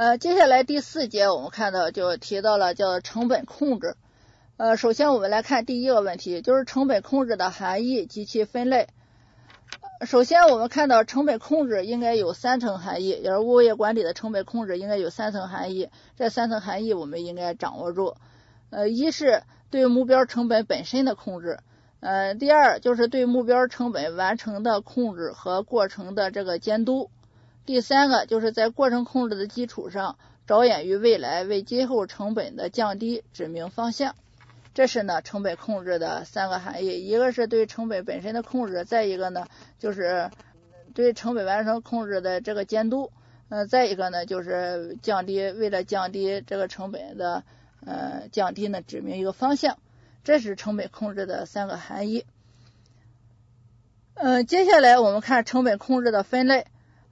呃，接下来第四节我们看到就提到了叫成本控制。呃，首先我们来看第一个问题，就是成本控制的含义及其分类。首先我们看到成本控制应该有三层含义，也是物业管理的成本控制应该有三层含义。这三层含义我们应该掌握住。呃，一是对目标成本本身的控制，呃，第二就是对目标成本完成的控制和过程的这个监督。第三个就是在过程控制的基础上，着眼于未来，为今后成本的降低指明方向。这是呢成本控制的三个含义，一个是对成本本身的控制，再一个呢就是对成本完成控制的这个监督，呃，再一个呢就是降低，为了降低这个成本的呃降低呢指明一个方向。这是成本控制的三个含义。嗯，接下来我们看成本控制的分类。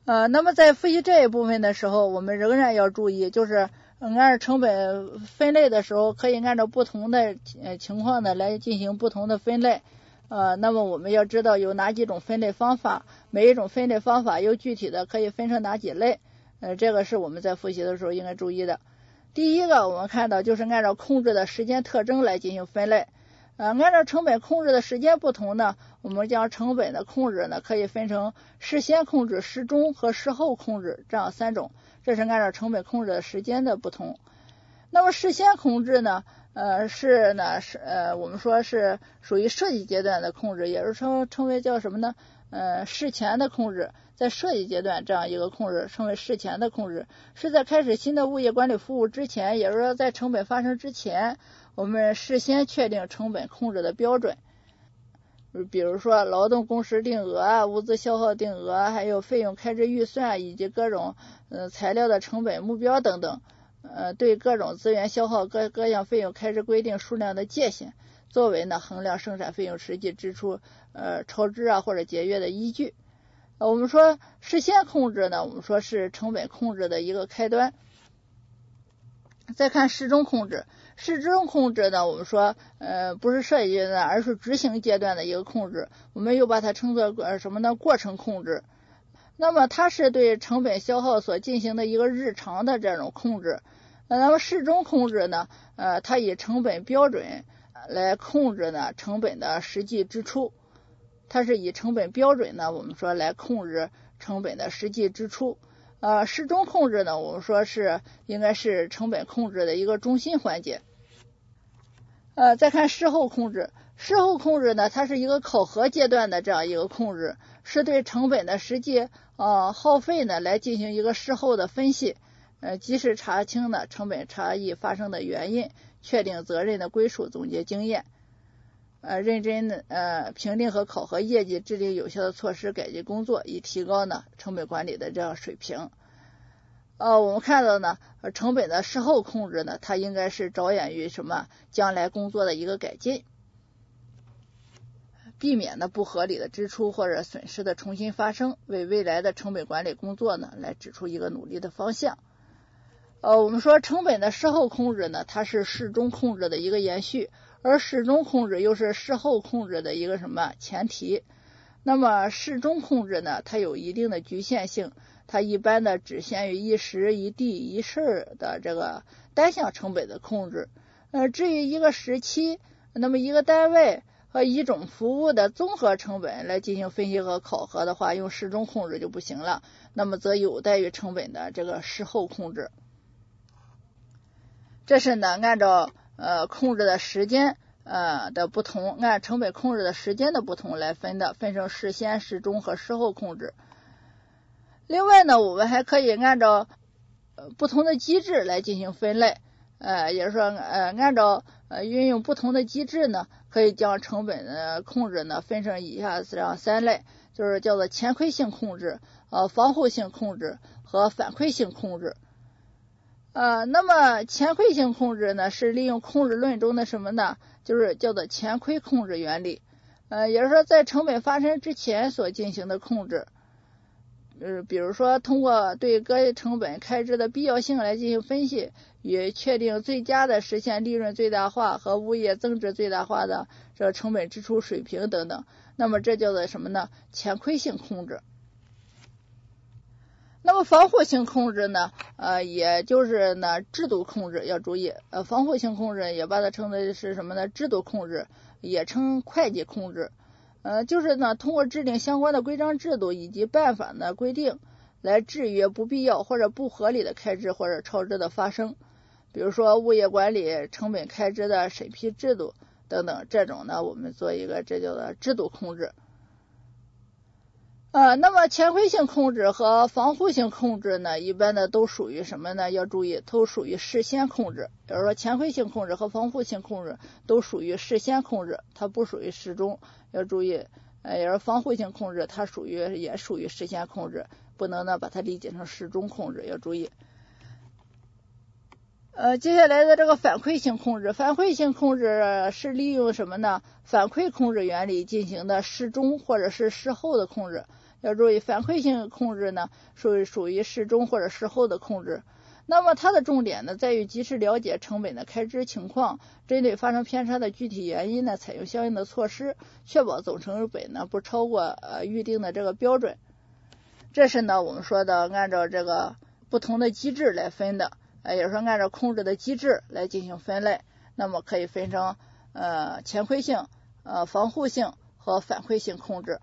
呃，那么在复习这一部分的时候，我们仍然要注意，就是按照成本分类的时候，可以按照不同的呃情况呢来进行不同的分类。呃，那么我们要知道有哪几种分类方法，每一种分类方法又具体的可以分成哪几类。呃，这个是我们在复习的时候应该注意的。第一个，我们看到就是按照控制的时间特征来进行分类。呃，按照成本控制的时间不同呢，我们将成本的控制呢可以分成事先控制、事中和事后控制这样三种。这是按照成本控制的时间的不同。那么事先控制呢，呃是呢是呃我们说是属于设计阶段的控制，也是称称为叫什么呢？呃事前的控制，在设计阶段这样一个控制称为事前的控制，是在开始新的物业管理服务之前，也就是说在成本发生之前。我们事先确定成本控制的标准，比如说劳动工时定额啊、物资消耗定额，还有费用开支预算以及各种呃材料的成本目标等等，呃，对各种资源消耗各各项费用开支规定数量的界限，作为呢衡量生产费用实际支出呃超支啊或者节约的依据。我们说事先控制呢，我们说是成本控制的一个开端。再看事中控制。事中控制呢，我们说，呃，不是设计阶段，而是执行阶段的一个控制。我们又把它称作呃什么呢？过程控制。那么它是对成本消耗所进行的一个日常的这种控制。那么事中控制呢，呃，它以成本标准来控制呢成本的实际支出。它是以成本标准呢，我们说来控制成本的实际支出。呃，事中控制呢，我们说是应该是成本控制的一个中心环节。呃，再看事后控制，事后控制呢，它是一个考核阶段的这样一个控制，是对成本的实际呃耗费呢来进行一个事后的分析，呃，及时查清呢成本差异发生的原因，确定责任的归属，总结经验，呃，认真的呃评定和考核业绩，制定有效的措施改进工作，以提高呢成本管理的这样水平。呃，我们看到呢，成本的事后控制呢，它应该是着眼于什么？将来工作的一个改进，避免呢不合理的支出或者损失的重新发生，为未来的成本管理工作呢来指出一个努力的方向。呃，我们说成本的事后控制呢，它是事中控制的一个延续，而事中控制又是事后控制的一个什么前提？那么事中控制呢，它有一定的局限性。它一般的只限于一时一地一事的这个单项成本的控制，呃，至于一个时期，那么一个单位和一种服务的综合成本来进行分析和考核的话，用事中控制就不行了，那么则有待于成本的这个事后控制。这是呢，按照呃控制的时间呃的不同，按成本控制的时间的不同来分的，分成事先、事中和事后控制。另外呢，我们还可以按照不同的机制来进行分类，呃，也就是说，呃，按照呃运用不同的机制呢，可以将成本的控制呢分成以下这样三类，就是叫做前馈性控制、呃防护性控制和反馈性控制。呃，那么前馈性控制呢，是利用控制论中的什么呢？就是叫做前馈控制原理，呃，也就是说在成本发生之前所进行的控制。呃，比如说通过对各成本开支的必要性来进行分析，与确定最佳的实现利润最大化和物业增值最大化的这成本支出水平等等，那么这叫做什么呢？前馈性控制。那么防护性控制呢，呃，也就是呢制度控制要注意，呃，防护性控制也把它称为是什么呢？制度控制，也称会计控制，呃，就是呢通过制定相关的规章制度以及办法呢规定，来制约不必要或者不合理的开支或者超支的发生。比如说物业管理成本开支的审批制度等等，这种呢我们做一个这叫做制度控制。呃，那么前馈性控制和防护性控制呢，一般的都属于什么呢？要注意，都属于事先控制。比如说前馈性控制和防护性控制都属于事先控制，它不属于事中。要注意，呃，也是防护性控制，它属于也属于事先控制，不能呢把它理解成事中控制。要注意。呃，接下来的这个反馈性控制，反馈性控制是利用什么呢？反馈控制原理进行的事中或者是事后的控制。要注意，反馈性控制呢，属于属于事中或者事后的控制。那么它的重点呢，在于及时了解成本的开支情况，针对发生偏差的具体原因呢，采用相应的措施，确保总成本呢不超过呃预定的这个标准。这是呢我们说的按照这个不同的机制来分的。呃，也是说按照控制的机制来进行分类，那么可以分成呃前馈性、呃防护性和反馈性控制。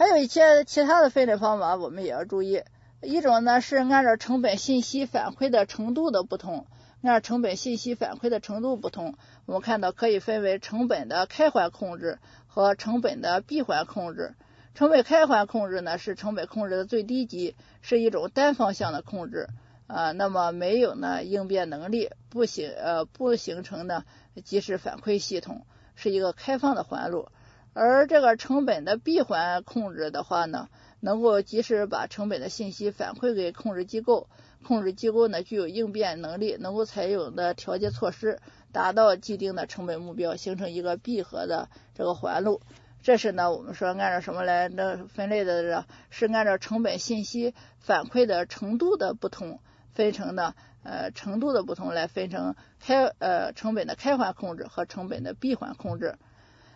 还有一些其他的分类方法，我们也要注意。一种呢是按照成本信息反馈的程度的不同，按照成本信息反馈的程度不同，我们看到可以分为成本的开环控制和成本的闭环控制。成本开环控制呢是成本控制的最低级，是一种单方向的控制。啊，那么没有呢应变能力，不形呃不形成呢及时反馈系统，是一个开放的环路。而这个成本的闭环控制的话呢，能够及时把成本的信息反馈给控制机构，控制机构呢具有应变能力，能够采用的调节措施，达到既定的成本目标，形成一个闭合的这个环路。这是呢我们说按照什么来的分类的？是按照成本信息反馈的程度的不同。分成呢，呃，程度的不同来分成开呃成本的开环控制和成本的闭环控制。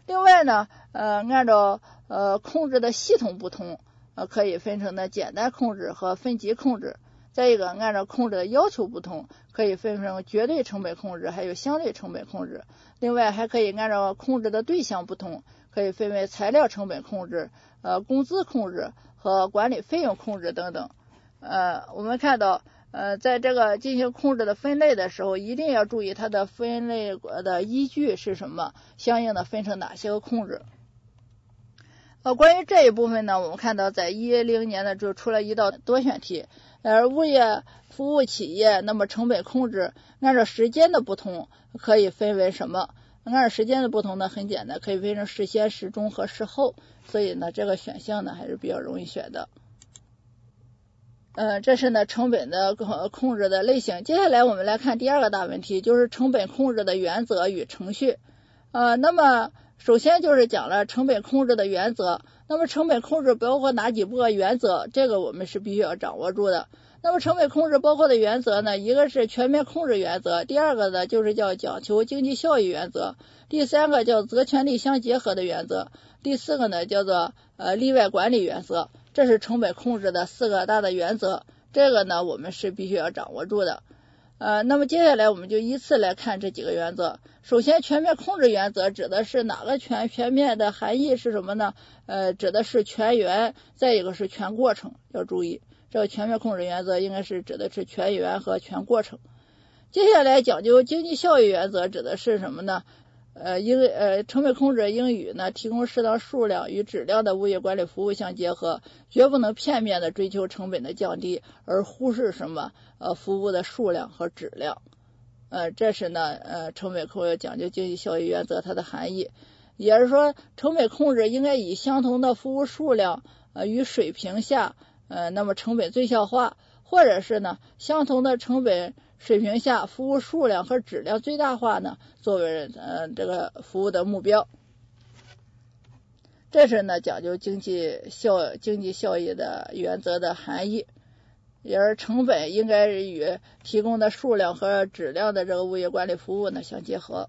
另外呢，呃，按照呃控制的系统不同，呃，可以分成呢简单控制和分级控制。再一个，按照控制的要求不同，可以分成绝对成本控制还有相对成本控制。另外还可以按照控制的对象不同，可以分为材料成本控制、呃工资控制和管理费用控制等等。呃，我们看到。呃，在这个进行控制的分类的时候，一定要注意它的分类的依据是什么，相应的分成哪些个控制。呃，关于这一部分呢，我们看到在一零年呢就出了一道多选题，而物业服务企业那么成本控制按照时间的不同可以分为什么？按照时间的不同呢，很简单，可以分成事先、事中和事后，所以呢这个选项呢还是比较容易选的。呃，这是呢成本的控控制的类型。接下来我们来看第二个大问题，就是成本控制的原则与程序。呃，那么首先就是讲了成本控制的原则。那么成本控制包括哪几个原则？这个我们是必须要掌握住的。那么成本控制包括的原则呢，一个是全面控制原则，第二个呢就是叫讲求经济效益原则，第三个叫责权利相结合的原则，第四个呢叫做呃例外管理原则。这是成本控制的四个大的原则，这个呢我们是必须要掌握住的。呃，那么接下来我们就依次来看这几个原则。首先，全面控制原则指的是哪个全全面的含义是什么呢？呃，指的是全员，再一个是全过程，要注意，这个全面控制原则应该是指的是全员和全过程。接下来讲究经济效益原则指的是什么呢？呃，应呃成本控制应与呢提供适当数量与质量的物业管理服务相结合，绝不能片面的追求成本的降低，而忽视什么呃服务的数量和质量。呃，这是呢呃成本控制讲究经济效益原则它的含义，也是说成本控制应该以相同的服务数量呃与水平下呃那么成本最小化，或者是呢相同的成本。水平下，服务数量和质量最大化呢，作为呃这个服务的目标。这是呢讲究经济效经济效益的原则的含义，也是成本应该与提供的数量和质量的这个物业管理服务呢相结合。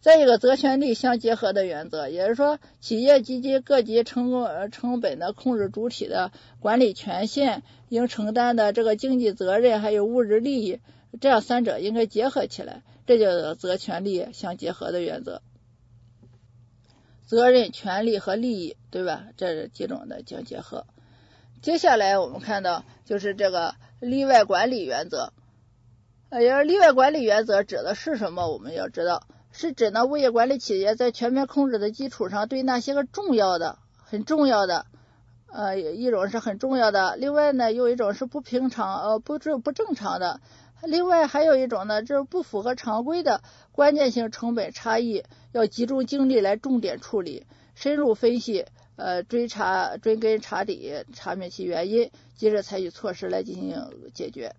再一个，责权利相结合的原则，也就是说，企业及其各级成功呃成本的控制主体的管理权限应承担的这个经济责任还有物质利益，这样三者应该结合起来，这叫做责权利相结合的原则。责任、权利和利益，对吧？这是几种的相结合。接下来我们看到就是这个例外管理原则。呃，要例外管理原则指的是什么？我们要知道。是指呢，物业管理企业在全面控制的基础上，对那些个重要的、很重要的，呃，一种是很重要的，另外呢，有一种是不平常、呃，不正不正常的，另外还有一种呢，就是不符合常规的关键性成本差异，要集中精力来重点处理，深入分析，呃，追查、追根查底，查明其原因，及时采取措施来进行解决。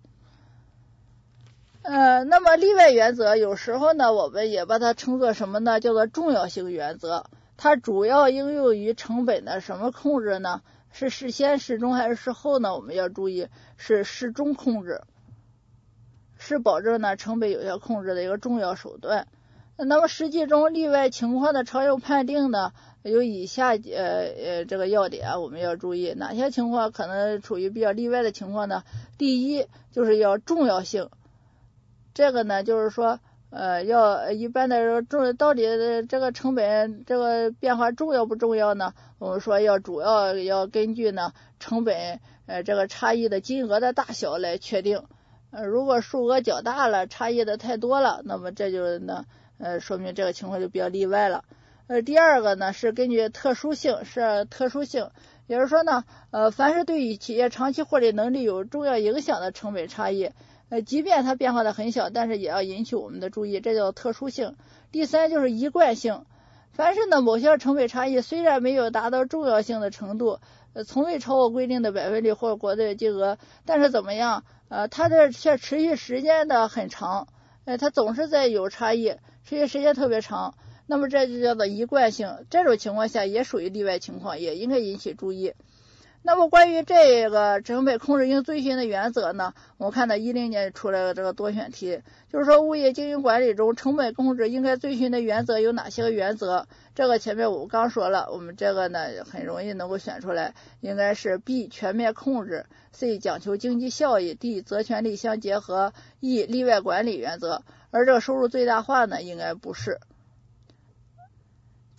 呃，那么例外原则有时候呢，我们也把它称作什么呢？叫做重要性原则。它主要应用于成本的什么控制呢？是事先、事中还是事后呢？我们要注意是事中控制，是保证呢成本有效控制的一个重要手段。那么实际中例外情况的常用判定呢，有以下呃呃这个要点，我们要注意哪些情况可能处于比较例外的情况呢？第一就是要重要性。这个呢，就是说，呃，要一般的重到底这个成本这个变化重要不重要呢？我们说要主要要根据呢成本呃这个差异的金额的大小来确定。呃，如果数额较大了，差异的太多了，那么这就呢呃说明这个情况就比较例外了。呃，第二个呢是根据特殊性，是特殊性，也就是说呢，呃，凡是对于企业长期获利能力有重要影响的成本差异。呃，即便它变化的很小，但是也要引起我们的注意，这叫特殊性。第三就是一贯性，凡是呢某些成本差异虽然没有达到重要性的程度，呃，从未超过规定的百分率或国的金额，但是怎么样？呃，它这却持续时间的很长，呃，它总是在有差异，持续时间特别长，那么这就叫做一贯性。这种情况下也属于例外情况，也应该引起注意。那么关于这个成本控制应遵循的原则呢？我看到一零年出来的这个多选题，就是说物业经营管理中成本控制应该遵循的原则有哪些个原则？这个前面我刚说了，我们这个呢很容易能够选出来，应该是 B 全面控制，C 讲求经济效益，D 责权利相结合，E 例外管理原则。而这个收入最大化呢，应该不是。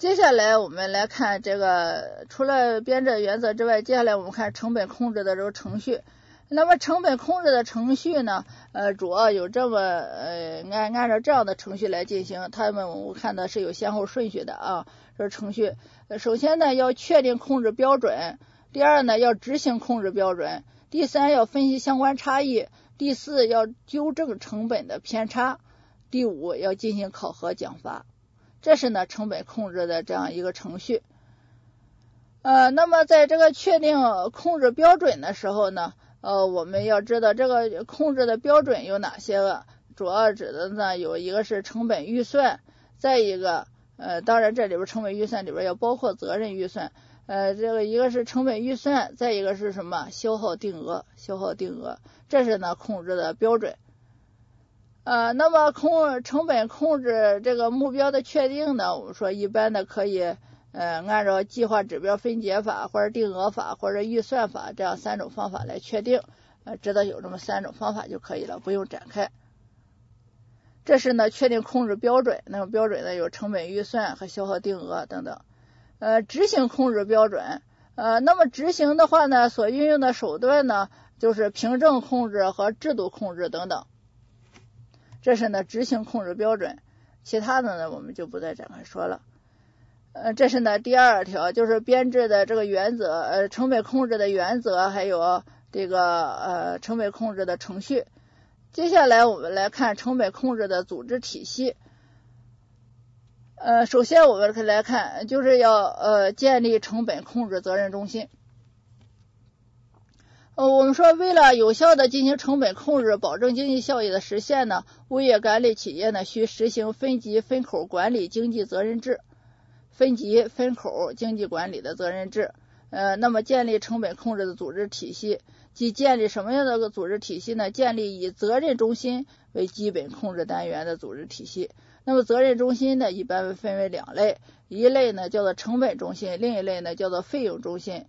接下来我们来看这个，除了编制原则之外，接下来我们看成本控制的这个程序。那么成本控制的程序呢，呃，主要有这么呃按按照这样的程序来进行。他们我看的是有先后顺序的啊，这程序。首先呢，要确定控制标准；第二呢，要执行控制标准；第三，要分析相关差异；第四，要纠正成本的偏差；第五，要进行考核奖罚。这是呢成本控制的这样一个程序，呃，那么在这个确定控制标准的时候呢，呃，我们要知道这个控制的标准有哪些个，主要指的呢有一个是成本预算，再一个，呃，当然这里边成本预算里边要包括责任预算，呃，这个一个是成本预算，再一个是什么？消耗定额，消耗定额，这是呢控制的标准。呃，那么控成本控制这个目标的确定呢？我们说一般的可以，呃，按照计划指标分解法或者定额法或者预算法这样三种方法来确定，呃，知道有这么三种方法就可以了，不用展开。这是呢确定控制标准，那个标准呢有成本预算和消耗定额等等。呃，执行控制标准，呃，那么执行的话呢，所运用的手段呢就是凭证控制和制度控制等等。这是呢执行控制标准，其他的呢我们就不再展开说了。呃，这是呢第二条，就是编制的这个原则，呃，成本控制的原则，还有这个呃成本控制的程序。接下来我们来看成本控制的组织体系。呃，首先我们可以来看，就是要呃建立成本控制责任中心。呃，我们说，为了有效的进行成本控制，保证经济效益的实现呢，物业管理企业呢需实行分级分口管理经济责任制，分级分口经济管理的责任制。呃，那么建立成本控制的组织体系，即建立什么样的个组织体系呢？建立以责任中心为基本控制单元的组织体系。那么责任中心呢，一般分为两类，一类呢叫做成本中心，另一类呢叫做费用中心。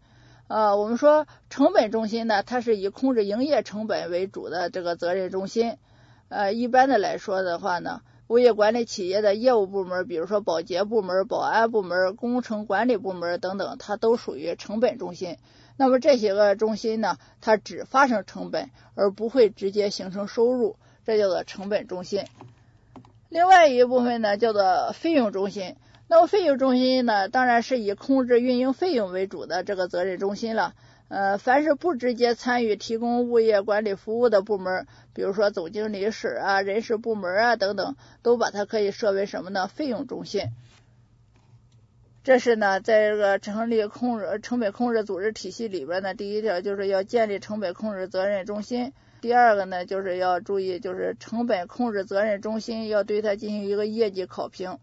呃，我们说成本中心呢，它是以控制营业成本为主的这个责任中心。呃，一般的来说的话呢，物业管理企业的业务部门，比如说保洁部门、保安部门、工程管理部门等等，它都属于成本中心。那么这些个中心呢，它只发生成本，而不会直接形成收入，这叫做成本中心。另外一部分呢，叫做费用中心。那么费用中心呢，当然是以控制运营费用为主的这个责任中心了。呃，凡是不直接参与提供物业管理服务的部门，比如说总经理室啊、人事部门啊等等，都把它可以设为什么呢？费用中心。这是呢，在这个成立控制成本控制组织体系里边呢，第一条就是要建立成本控制责任中心。第二个呢，就是要注意，就是成本控制责任中心要对它进行一个业绩考评。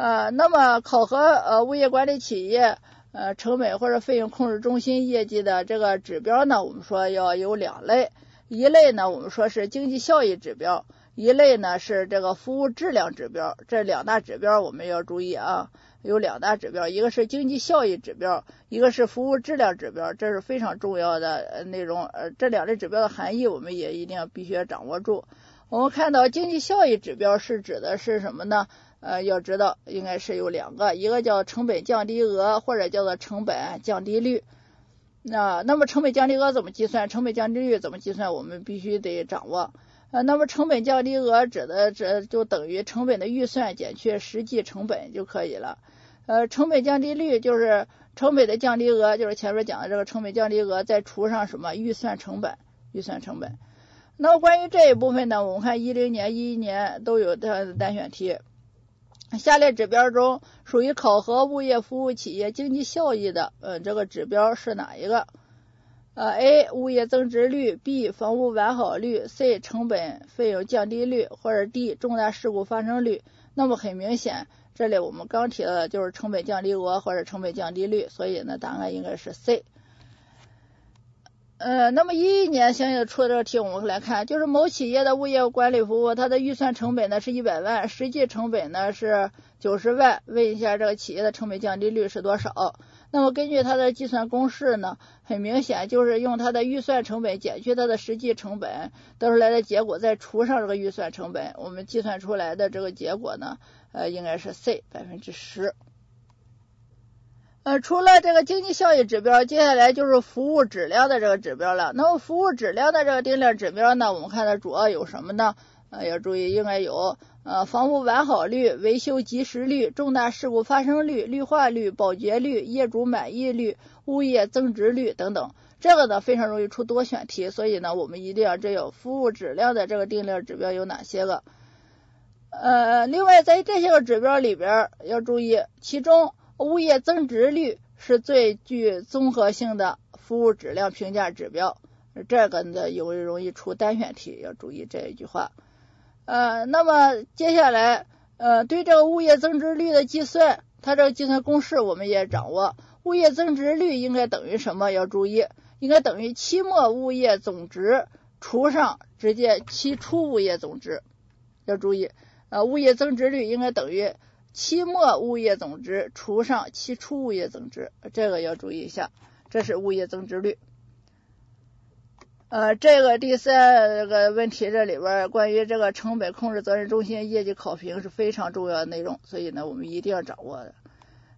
呃，那么考核呃物业管理企业呃成本或者费用控制中心业绩的这个指标呢，我们说要有两类，一类呢我们说是经济效益指标。一类呢是这个服务质量指标，这两大指标我们要注意啊，有两大指标，一个是经济效益指标，一个是服务质量指标，这是非常重要的内容。呃，这两类指标的含义我们也一定要必须要掌握住。我们看到经济效益指标是指的是什么呢？呃，要知道应该是有两个，一个叫成本降低额或者叫做成本降低率。那那么成本降低额怎么计算？成本降低率怎么计算？我们必须得掌握。呃，那么成本降低额指的这就等于成本的预算减去实际成本就可以了。呃，成本降低率就是成本的降低额，就是前面讲的这个成本降低额再除上什么预算成本，预算成本。那么关于这一部分呢，我们看一零年、一一年都有它的单选题。下列指标中属于考核物业服务企业经济效益的，呃，这个指标是哪一个？呃，A 物业增值率，B 房屋完好率，C 成本费用降低率，或者 D 重大事故发生率。那么很明显，这里我们刚提到的就是成本降低额或者成本降低率，所以呢，答案应该是 C。呃，那么一一年相应的出的这个题，我们来看，就是某企业的物业管理服务，它的预算成本呢是一百万，实际成本呢是九十万，问一下这个企业的成本降低率是多少？那么根据它的计算公式呢，很明显就是用它的预算成本减去它的实际成本得出来的结果，再除上这个预算成本，我们计算出来的这个结果呢，呃，应该是 C 百分之十。呃，除了这个经济效益指标，接下来就是服务质量的这个指标了。那么服务质量的这个定量指标呢，我们看它主要有什么呢？呃，要注意，应该有呃房屋完好率、维修及时率、重大事故发生率、绿化率、保洁率、业主满意率、物业增值率等等。这个呢非常容易出多选题，所以呢我们一定要知道服务质量的这个定量指标有哪些个。呃，另外在这些个指标里边要注意，其中。物业增值率是最具综合性的服务质量评价指标，这个呢有容易出单选题，要注意这一句话。呃，那么接下来呃对这个物业增值率的计算，它这个计算公式我们也掌握。物业增值率应该等于什么？要注意，应该等于期末物业总值除上直接期初物业总值。要注意，呃，物业增值率应该等于。期末物业总值除上期初物业总值，这个要注意一下，这是物业增值率。呃，这个第三个问题这里边关于这个成本控制责任中心业绩考评是非常重要的内容，所以呢我们一定要掌握的。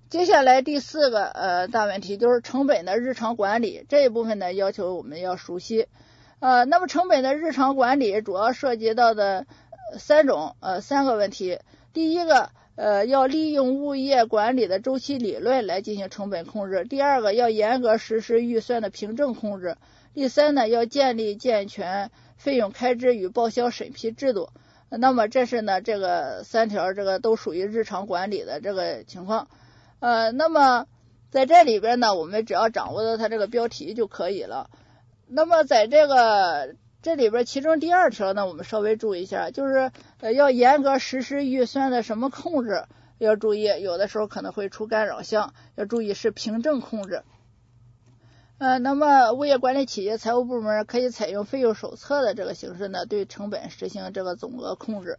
接下来第四个呃大问题就是成本的日常管理这一部分呢要求我们要熟悉。呃，那么成本的日常管理主要涉及到的三种呃三个问题，第一个。呃，要利用物业管理的周期理论来进行成本控制。第二个，要严格实施预算的凭证控制。第三呢，要建立健全费用开支与报销审批制度。那么这是呢，这个三条，这个都属于日常管理的这个情况。呃，那么在这里边呢，我们只要掌握到它这个标题就可以了。那么在这个。这里边其中第二条呢，我们稍微注意一下，就是呃要严格实施预算的什么控制，要注意，有的时候可能会出干扰项，要注意是凭证控制。呃，那么物业管理企业财务部门可以采用费用手册的这个形式呢，对成本实行这个总额控制。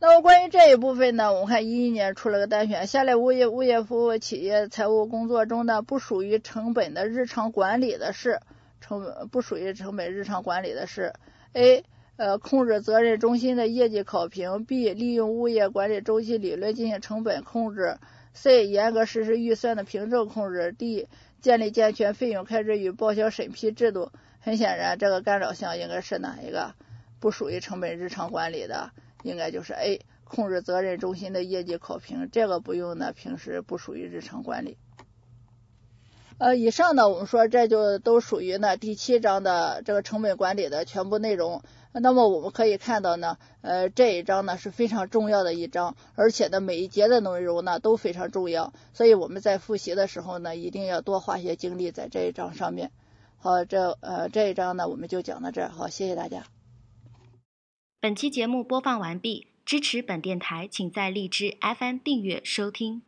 那么关于这一部分呢，我们看一一年出了个单选，下列物业物业服务企业财务工作中呢，不属于成本的日常管理的是成本不属于成本日常管理的是 A 呃控制责任中心的业绩考评，B 利用物业管理周期理论进行成本控制，C 严格实施预算的凭证控制，D 建立健全费用开支与报销审批制度。很显然，这个干扰项应该是哪一个？不属于成本日常管理的。应该就是 A 控制责任中心的业绩考评，这个不用呢，平时不属于日常管理。呃，以上呢，我们说这就都属于呢第七章的这个成本管理的全部内容。那么我们可以看到呢，呃，这一章呢是非常重要的一章，而且呢每一节的内容呢都非常重要，所以我们在复习的时候呢，一定要多花些精力在这一章上面。好，这呃这一章呢我们就讲到这儿，好，谢谢大家。本期节目播放完毕，支持本电台，请在荔枝 FM 订阅收听。